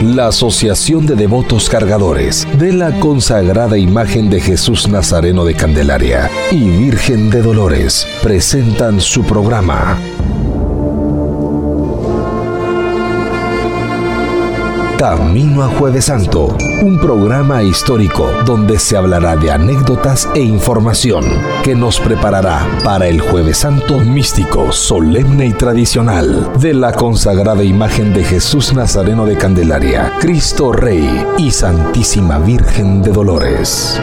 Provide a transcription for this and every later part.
la Asociación de Devotos Cargadores de la consagrada imagen de Jesús Nazareno de Candelaria y Virgen de Dolores presentan su programa Camino a Jueves Santo, un programa histórico donde se hablará de anécdotas e información que nos preparará para el Jueves Santo místico, solemne y tradicional de la consagrada imagen de Jesús Nazareno de Candelaria, Cristo Rey y Santísima Virgen de Dolores.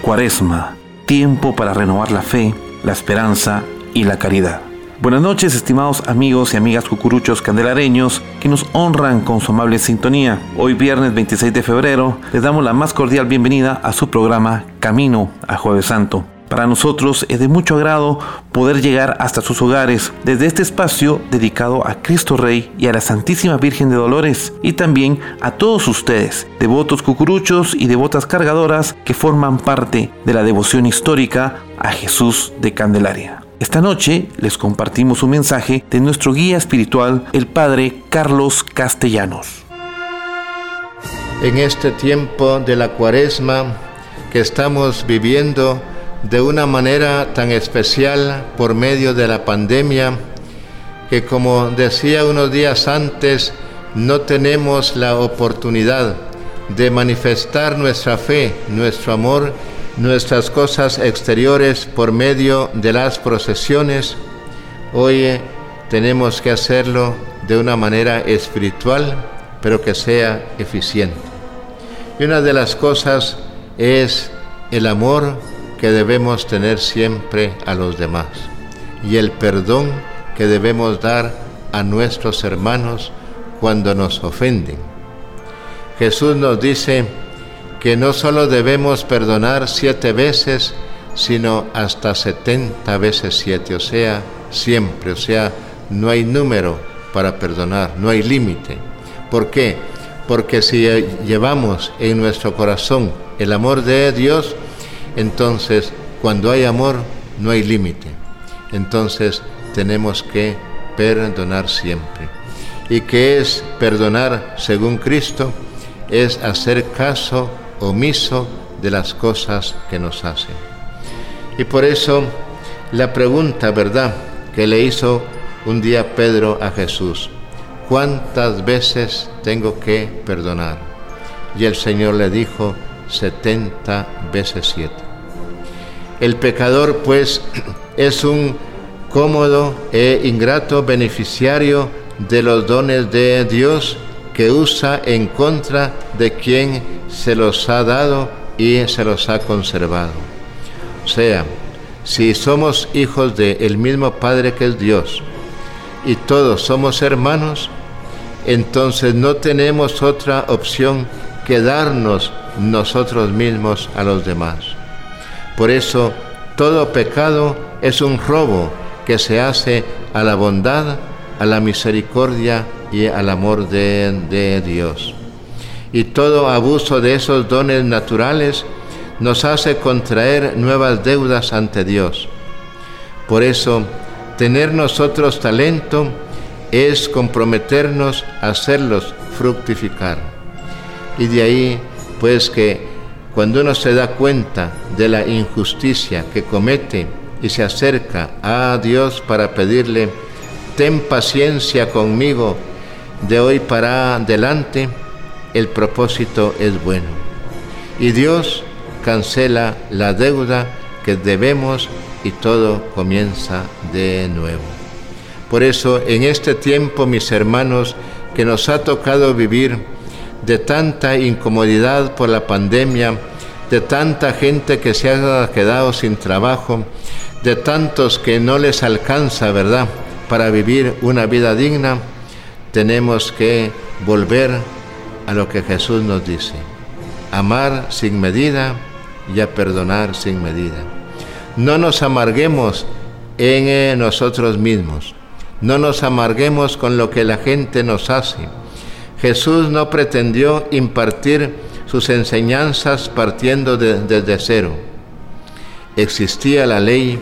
Cuaresma, tiempo para renovar la fe, la esperanza y la caridad. Buenas noches, estimados amigos y amigas cucuruchos candelareños que nos honran con su amable sintonía. Hoy viernes 26 de febrero les damos la más cordial bienvenida a su programa Camino a Jueves Santo. Para nosotros es de mucho agrado poder llegar hasta sus hogares desde este espacio dedicado a Cristo Rey y a la Santísima Virgen de Dolores y también a todos ustedes, devotos cucuruchos y devotas cargadoras que forman parte de la devoción histórica a Jesús de Candelaria. Esta noche les compartimos un mensaje de nuestro guía espiritual, el Padre Carlos Castellanos. En este tiempo de la cuaresma que estamos viviendo de una manera tan especial por medio de la pandemia, que como decía unos días antes, no tenemos la oportunidad de manifestar nuestra fe, nuestro amor nuestras cosas exteriores por medio de las procesiones, hoy tenemos que hacerlo de una manera espiritual, pero que sea eficiente. Y una de las cosas es el amor que debemos tener siempre a los demás y el perdón que debemos dar a nuestros hermanos cuando nos ofenden. Jesús nos dice, que no solo debemos perdonar siete veces, sino hasta setenta veces siete, o sea, siempre, o sea, no hay número para perdonar, no hay límite. ¿Por qué? Porque si llevamos en nuestro corazón el amor de Dios, entonces cuando hay amor no hay límite. Entonces tenemos que perdonar siempre. ¿Y qué es perdonar según Cristo? Es hacer caso omiso de las cosas que nos hacen. Y por eso la pregunta, ¿verdad?, que le hizo un día Pedro a Jesús, ¿cuántas veces tengo que perdonar? Y el Señor le dijo, 70 veces siete. El pecador pues es un cómodo e ingrato beneficiario de los dones de Dios que usa en contra de quien se los ha dado y se los ha conservado. O sea, si somos hijos del el mismo Padre que es Dios y todos somos hermanos, entonces no tenemos otra opción que darnos nosotros mismos a los demás. Por eso, todo pecado es un robo que se hace a la bondad, a la misericordia y al amor de, Dios y todo abuso de esos dones naturales nos hace contraer nuevas deudas ante Dios. Por eso, tener nosotros talento es comprometernos a hacerlos fructificar. Y de ahí, pues que cuando uno se da cuenta de la injusticia que comete y se acerca a Dios para pedirle, ten paciencia conmigo de hoy para adelante, el propósito es bueno. Y Dios cancela la deuda que debemos y todo comienza de nuevo. Por eso en este tiempo, mis hermanos, que nos ha tocado vivir de tanta incomodidad por la pandemia, de tanta gente que se ha quedado sin trabajo, de tantos que no les alcanza, ¿verdad?, para vivir una vida digna, tenemos que volver a lo que Jesús nos dice, amar sin medida y a perdonar sin medida. No nos amarguemos en eh, nosotros mismos, no nos amarguemos con lo que la gente nos hace. Jesús no pretendió impartir sus enseñanzas partiendo desde cero. Existía la ley,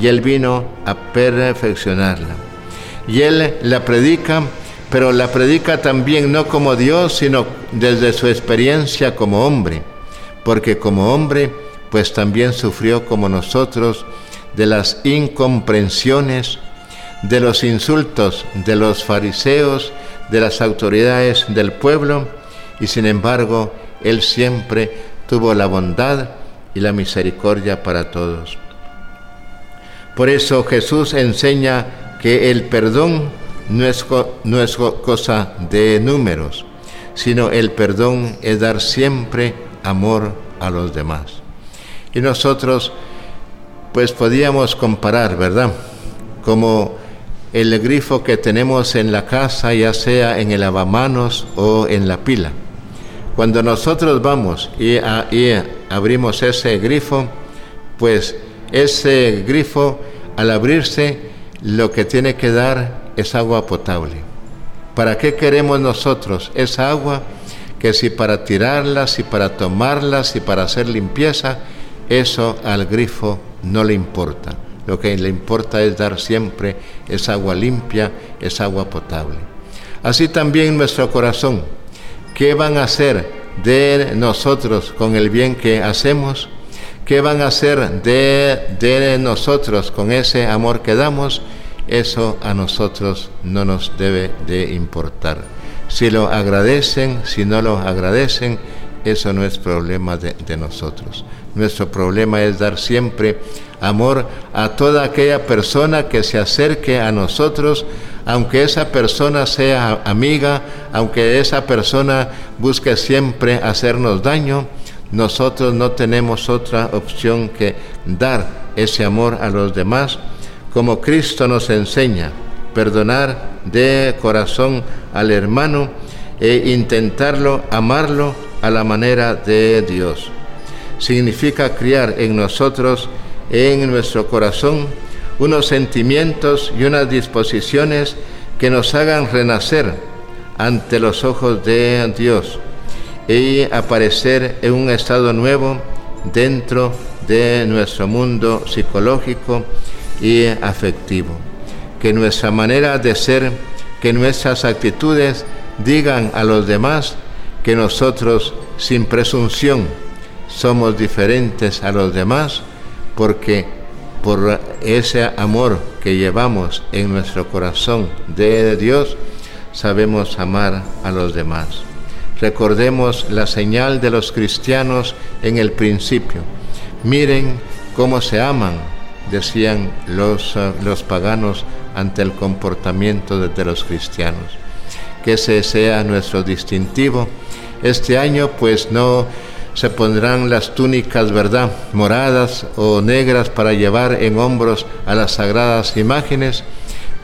y Él vino a perfeccionarla. Y Él la predica, pero la predica también no como Dios, sino desde su experiencia como hombre, porque como hombre, pues también sufrió como nosotros de las incomprensiones, de los insultos de los fariseos, de las autoridades del pueblo, y sin embargo, Él siempre tuvo la bondad y la misericordia para todos. Por eso Jesús enseña que el perdón no es, no es cosa de números, sino el perdón es dar siempre amor a los demás. Y nosotros, pues podíamos comparar, ¿verdad? Como el grifo que tenemos en la casa, ya sea en el lavamanos o en la pila. Cuando nosotros vamos y, abrimos ese grifo, pues ese grifo al abrirse lo que tiene que dar es agua potable. ¿Para qué queremos nosotros esa agua? Que si para tirarla, si para tomarla, si para hacer limpieza, eso al grifo no le importa. Lo que le importa es dar siempre esa agua limpia, esa agua potable. Así también nuestro corazón ¿Qué van a hacer de nosotros con el bien que hacemos? ¿Qué van a hacer de, nosotros con ese amor que damos? Eso a nosotros no nos debe de importar. Si lo agradecen, si no lo agradecen, eso no es problema de, de nosotros. Nuestro problema es dar siempre amor a toda aquella persona que se acerque a nosotros aunque esa persona sea amiga, aunque esa persona busque siempre hacernos daño, nosotros no tenemos otra opción que dar ese amor a los demás, como Cristo nos enseña, perdonar de corazón al hermano e intentarlo, amarlo a la manera de Dios. Significa criar en nosotros, en nuestro corazón, unos sentimientos y unas disposiciones que nos hagan renacer ante los ojos de Dios y aparecer en un estado nuevo dentro de nuestro mundo psicológico y afectivo. Que nuestra manera de ser, que nuestras actitudes digan a los demás que nosotros sin presunción somos diferentes a los demás porque por ese amor que llevamos en nuestro corazón de Dios, sabemos amar a los demás. Recordemos la señal de los cristianos en el principio. Miren cómo se aman, decían los, eh, los paganos ante el comportamiento de, de los cristianos. Que ese sea nuestro distintivo. Este año pues no se pondrán las túnicas, ¿verdad?, moradas o negras para llevar en hombros a las sagradas imágenes,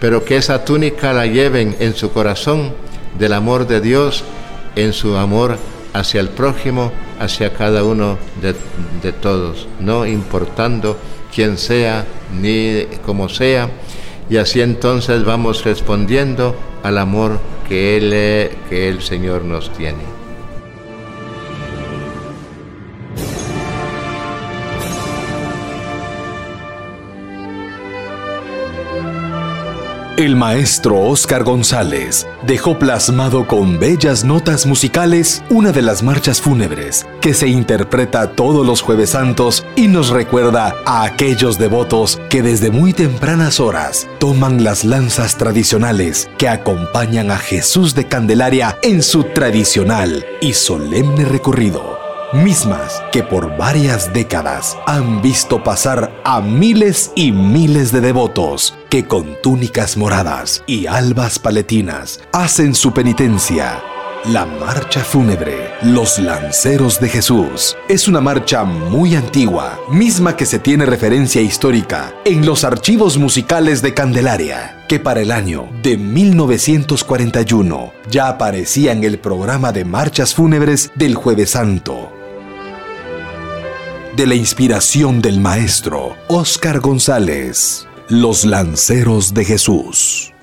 pero que esa túnica la lleven en su corazón del amor de Dios, en su amor hacia el prójimo, hacia cada uno de, de todos, no importando quién sea ni cómo sea, y así entonces vamos respondiendo al amor que, él, que el Señor nos tiene. El maestro Oscar González dejó plasmado con bellas notas musicales una de las marchas fúnebres que se interpreta todos los jueves santos y nos recuerda a aquellos devotos que desde muy tempranas horas toman las lanzas tradicionales que acompañan a Jesús de Candelaria en su tradicional y solemne recorrido mismas que por varias décadas han visto pasar a miles y miles de devotos que con túnicas moradas y albas paletinas hacen su penitencia. La marcha fúnebre, los lanceros de Jesús, es una marcha muy antigua, misma que se tiene referencia histórica en los archivos musicales de Candelaria, que para el año de 1941 ya aparecía en el programa de marchas fúnebres del Jueves Santo de la inspiración del maestro Oscar González, Los Lanceros de Jesús.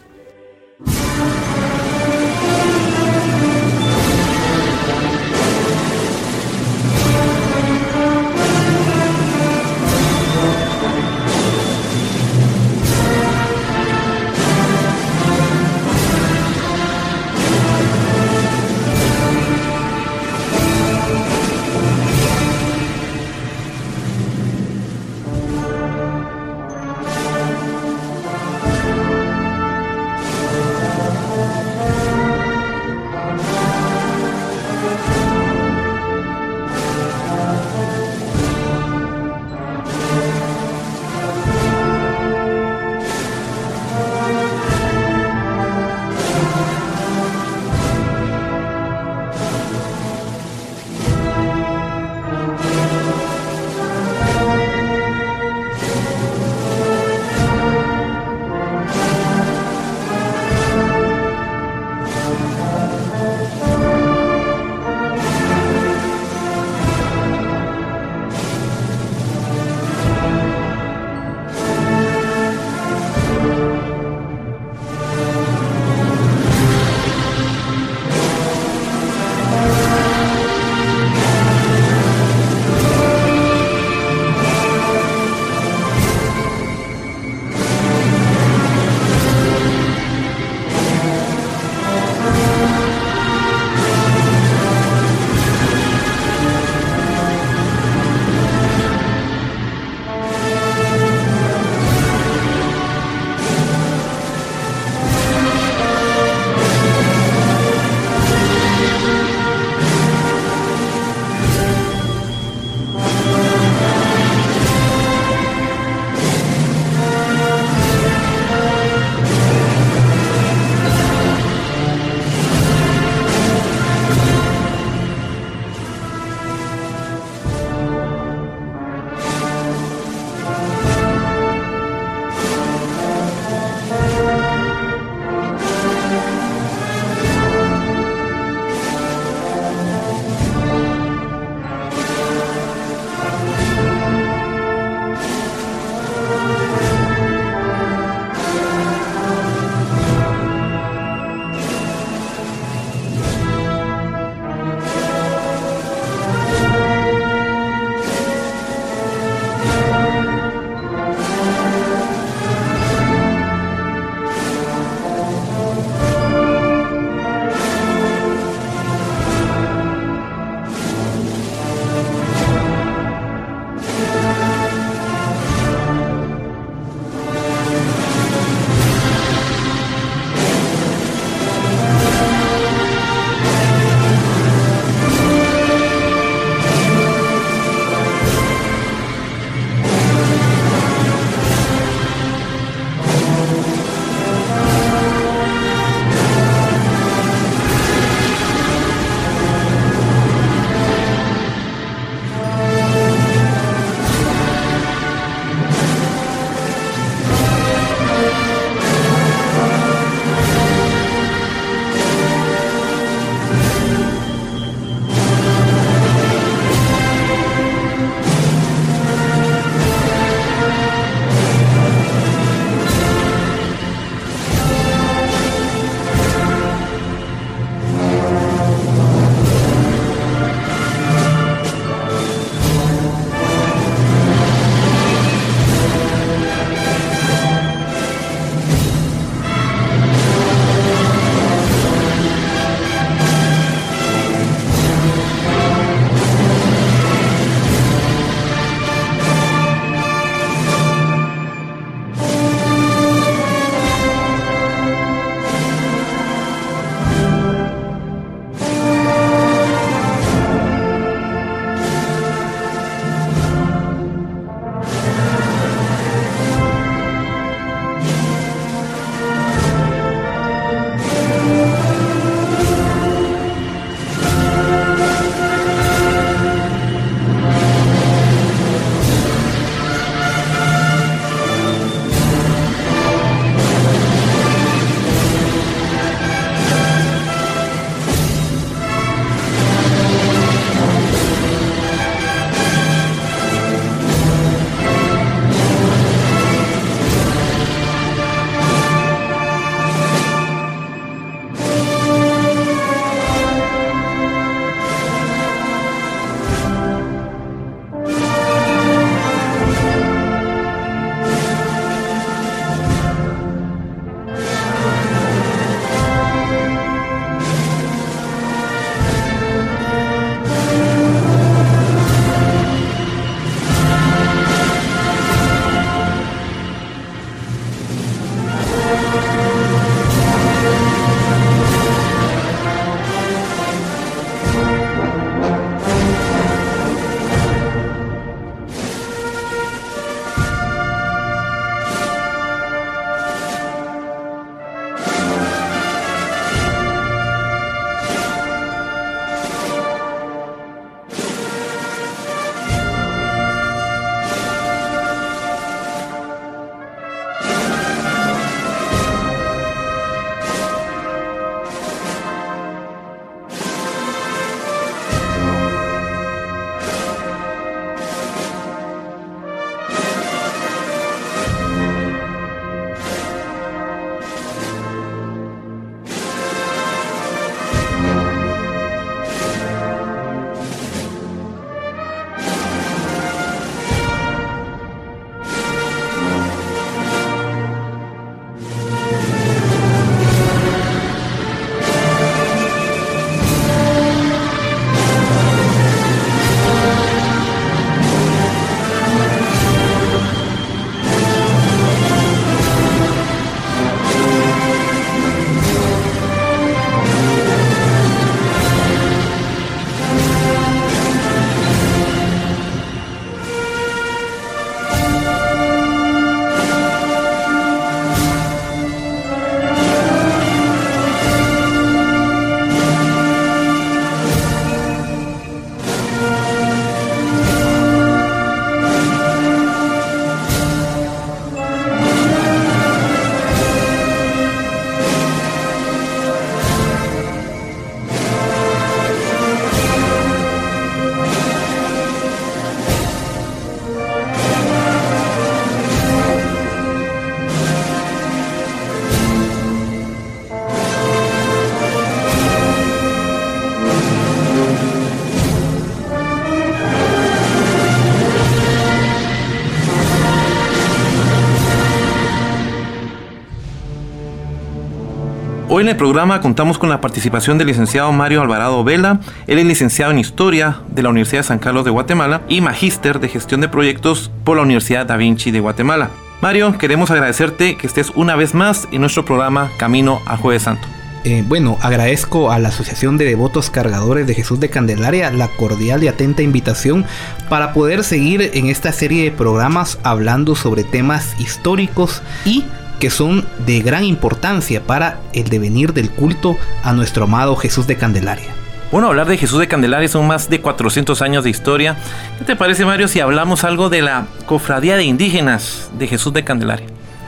Hoy en el programa contamos con la participación del licenciado Mario Alvarado Vela. Él es licenciado en Historia de la Universidad de San Carlos de Guatemala y magíster de Gestión de Proyectos por la Universidad Da Vinci de Guatemala. Mario, queremos agradecerte que estés una vez más en nuestro programa Camino al Jueves Santo. Eh, bueno, agradezco a la Asociación de Devotos Cargadores de Jesús de Candelaria la cordial y atenta invitación para poder seguir en esta serie de programas hablando sobre temas históricos y que son de gran importancia para el devenir del culto a nuestro amado Jesús de Candelaria. Bueno, hablar de Jesús de Candelaria son más de 400 años de historia. ¿Qué te parece, Mario, si hablamos algo de la cofradía de indígenas de Jesús de Candelaria?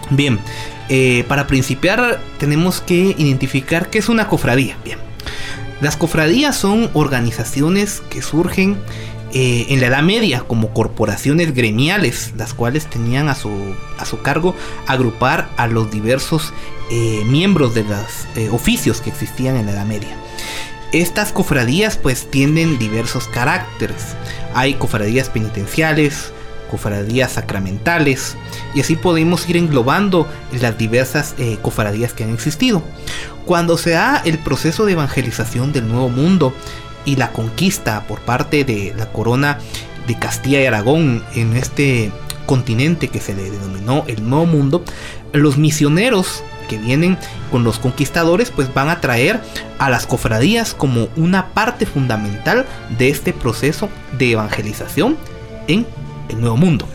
Bien, eh, para principiar tenemos que identificar qué es una cofradía. Bien, las cofradías son organizaciones que surgen eh, en la Edad Media como corporaciones gremiales, las cuales tenían a su, a su cargo agrupar a los diversos eh, miembros de los eh, oficios que existían en la Edad Media. Estas cofradías pues tienen diversos caracteres. Hay cofradías penitenciales, cofradías sacramentales y así podemos ir englobando las diversas cofradías que han existido. Cuando se da el proceso de evangelización del Nuevo Mundo, y la conquista por parte de la corona de Castilla y Aragón en este continente que se le denominó el Nuevo Mundo, los misioneros que vienen con los conquistadores pues van a traer a las cofradías como una parte fundamental de este proceso de evangelización en el Nuevo Mundo.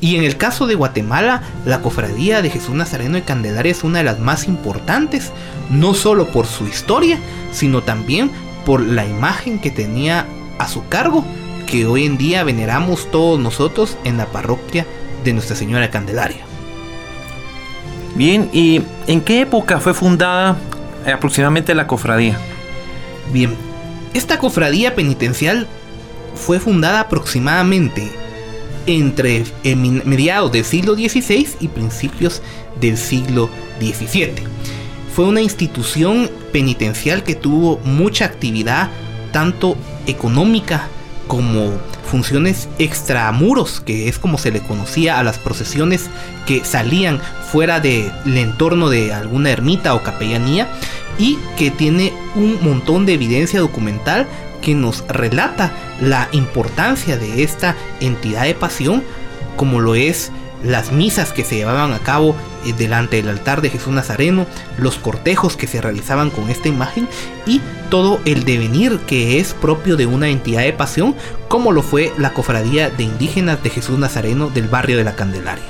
Y en el caso de Guatemala, la cofradía de Jesús Nazareno de Candelaria es una de las más importantes, no solo por su historia, sino también por la imagen que tenía a su cargo, que hoy en día veneramos todos nosotros en la parroquia de Nuestra Señora Candelaria. Bien, ¿y en qué época fue fundada aproximadamente la cofradía? Bien, esta cofradía penitencial fue fundada aproximadamente entre mediados del siglo XVI y principios del siglo XVII fue una institución penitencial que tuvo mucha actividad, tanto económica como funciones extramuros, que es como se le conocía a las procesiones que salían fuera del entorno de alguna ermita o capellanía, y que tiene un montón de evidencia documental que nos relata la importancia de esta entidad de pasión, como lo es las misas que se llevaban a cabo delante del altar de Jesús Nazareno, los cortejos que se realizaban con esta imagen y todo el devenir que es propio de una entidad de pasión como lo fue la cofradía de indígenas de Jesús Nazareno del barrio de la Candelaria.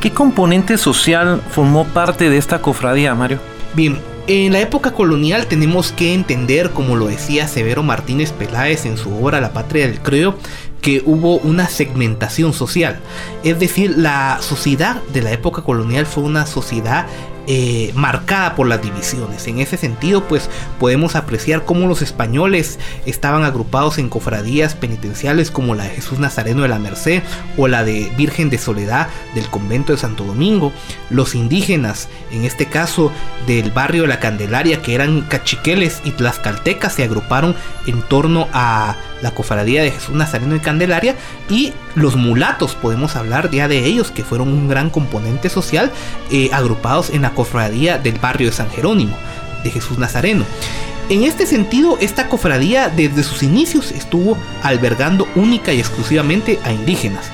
¿Qué componente social formó parte de esta cofradía, Mario? Bien, en la época colonial tenemos que entender, como lo decía Severo Martínez Peláez en su obra La Patria del Creo, que hubo una segmentación social. Es decir, la sociedad de la época colonial fue una sociedad eh, marcada por las divisiones. En ese sentido, pues podemos apreciar cómo los españoles estaban agrupados en cofradías penitenciales como la de Jesús Nazareno de la Merced o la de Virgen de Soledad del convento de Santo Domingo. Los indígenas, en este caso del barrio de la Candelaria, que eran cachiqueles y tlaxcaltecas, se agruparon en torno a la cofradía de Jesús Nazareno de Candelaria y los mulatos, podemos hablar ya de ellos, que fueron un gran componente social, eh, agrupados en la cofradía del barrio de San Jerónimo, de Jesús Nazareno. En este sentido, esta cofradía desde sus inicios estuvo albergando única y exclusivamente a indígenas.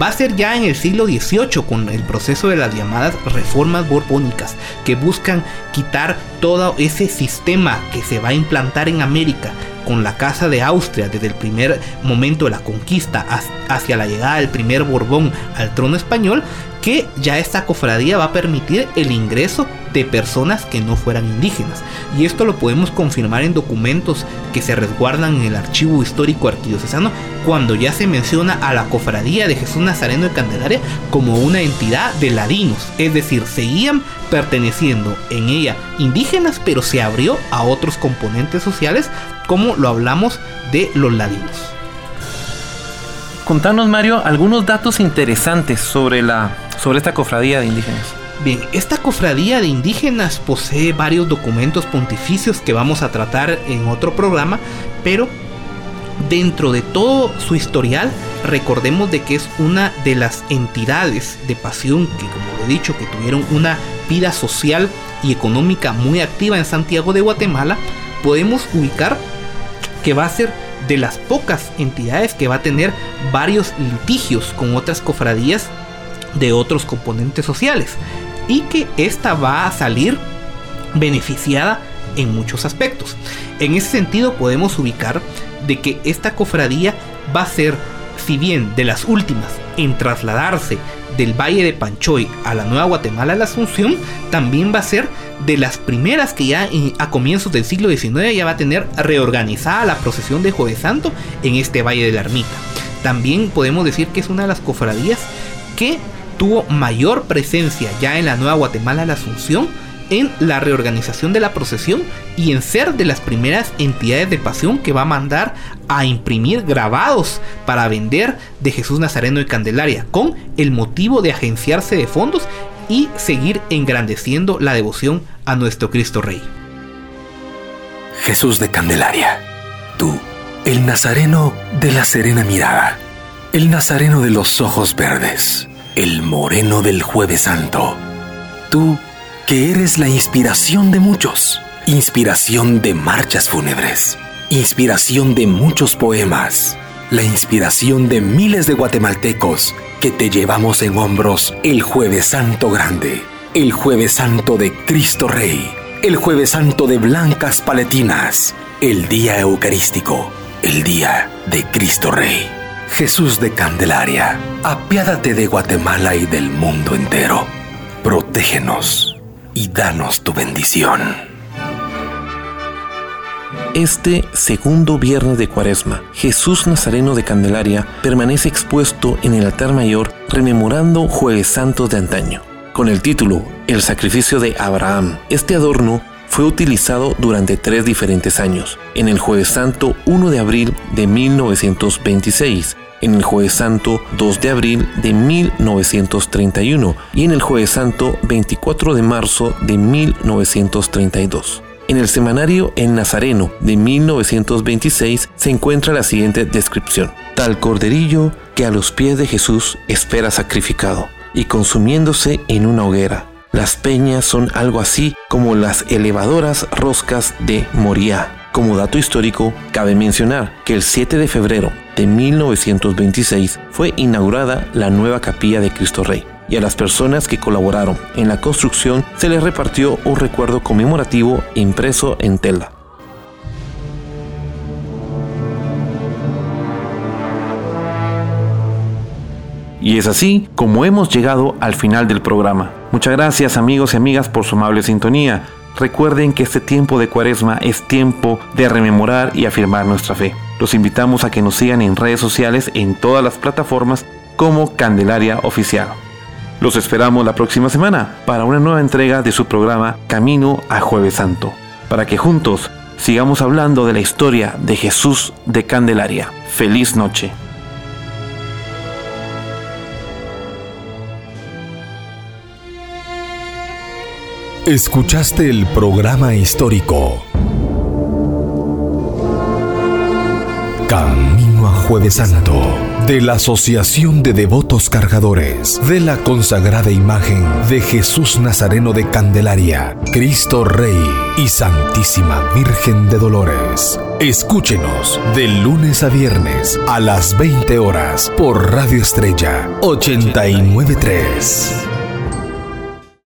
Va a ser ya en el siglo XVIII con el proceso de las llamadas reformas borbónicas, que buscan quitar todo ese sistema que se va a implantar en América con la Casa de Austria desde el primer momento de la conquista hacia la llegada del primer Borbón al trono español, que ya esta cofradía va a permitir el ingreso de personas que no fueran indígenas. Y esto lo podemos confirmar en documentos que se resguardan en el archivo histórico arquidiocesano cuando ya se menciona a la cofradía de Jesús Nazareno de Candelaria como una entidad de ladinos, es decir, seguían perteneciendo en ella indígenas, pero se abrió a otros componentes sociales como lo hablamos de los ladinos. Contanos Mario algunos datos interesantes sobre la sobre esta cofradía de indígenas. Bien, esta cofradía de indígenas posee varios documentos pontificios que vamos a tratar en otro programa, pero dentro de todo su historial, recordemos de que es una de las entidades de pasión que, como lo he dicho, que tuvieron una vida social y económica muy activa en Santiago de Guatemala, podemos ubicar que va a ser de las pocas entidades que va a tener varios litigios con otras cofradías de otros componentes sociales y que esta va a salir beneficiada en muchos aspectos. En ese sentido podemos ubicar de que esta cofradía va a ser, si bien de las últimas en trasladarse del Valle de Panchoy a la Nueva Guatemala, la Asunción, también va a ser de las primeras que ya a comienzos del siglo XIX ya va a tener reorganizada la procesión de Jueves Santo en este Valle de la Ermita. También podemos decir que es una de las cofradías que tuvo mayor presencia ya en la Nueva Guatemala la Asunción en la reorganización de la procesión y en ser de las primeras entidades de pasión que va a mandar a imprimir grabados para vender de Jesús Nazareno y Candelaria, con el motivo de agenciarse de fondos y seguir engrandeciendo la devoción a nuestro Cristo Rey. Jesús de Candelaria, tú, el Nazareno de la serena mirada, el Nazareno de los ojos verdes, el moreno del jueves santo, tú, que eres la inspiración de muchos, inspiración de marchas fúnebres, inspiración de muchos poemas, la inspiración de miles de guatemaltecos que te llevamos en hombros el jueves santo grande, el jueves santo de Cristo Rey, el jueves santo de blancas paletinas, el día eucarístico, el día de Cristo Rey. Jesús de Candelaria, apiádate de Guatemala y del mundo entero. Protégenos y danos tu bendición. Este segundo viernes de Cuaresma, Jesús Nazareno de Candelaria permanece expuesto en el altar mayor rememorando Jueves Santos de antaño. Con el título El sacrificio de Abraham, este adorno fue utilizado durante tres diferentes años. En el Jueves Santo 1 de abril de 1926, en el Jueves Santo 2 de abril de 1931 y en el Jueves Santo 24 de marzo de 1932. En el semanario El Nazareno de 1926 se encuentra la siguiente descripción. Tal corderillo que a los pies de Jesús espera sacrificado y consumiéndose en una hoguera. Las peñas son algo así como las elevadoras roscas de Moria. Como dato histórico, cabe mencionar que el 7 de febrero de 1926 fue inaugurada la nueva capilla de Cristo Rey y a las personas que colaboraron en la construcción se les repartió un recuerdo conmemorativo impreso en tela. Y es así como hemos llegado al final del programa. Muchas gracias amigos y amigas por su amable sintonía. Recuerden que este tiempo de cuaresma es tiempo de rememorar y afirmar nuestra fe. Los invitamos a que nos sigan en redes sociales en todas las plataformas como Candelaria Oficial. Los esperamos la próxima semana para una nueva entrega de su programa Camino a Jueves Santo, para que juntos sigamos hablando de la historia de Jesús de Candelaria. Feliz noche. Escuchaste el programa histórico Camino a Jueves Santo de la Asociación de Devotos Cargadores de la consagrada imagen de Jesús Nazareno de Candelaria, Cristo Rey y Santísima Virgen de Dolores. Escúchenos de lunes a viernes a las 20 horas por Radio Estrella 893.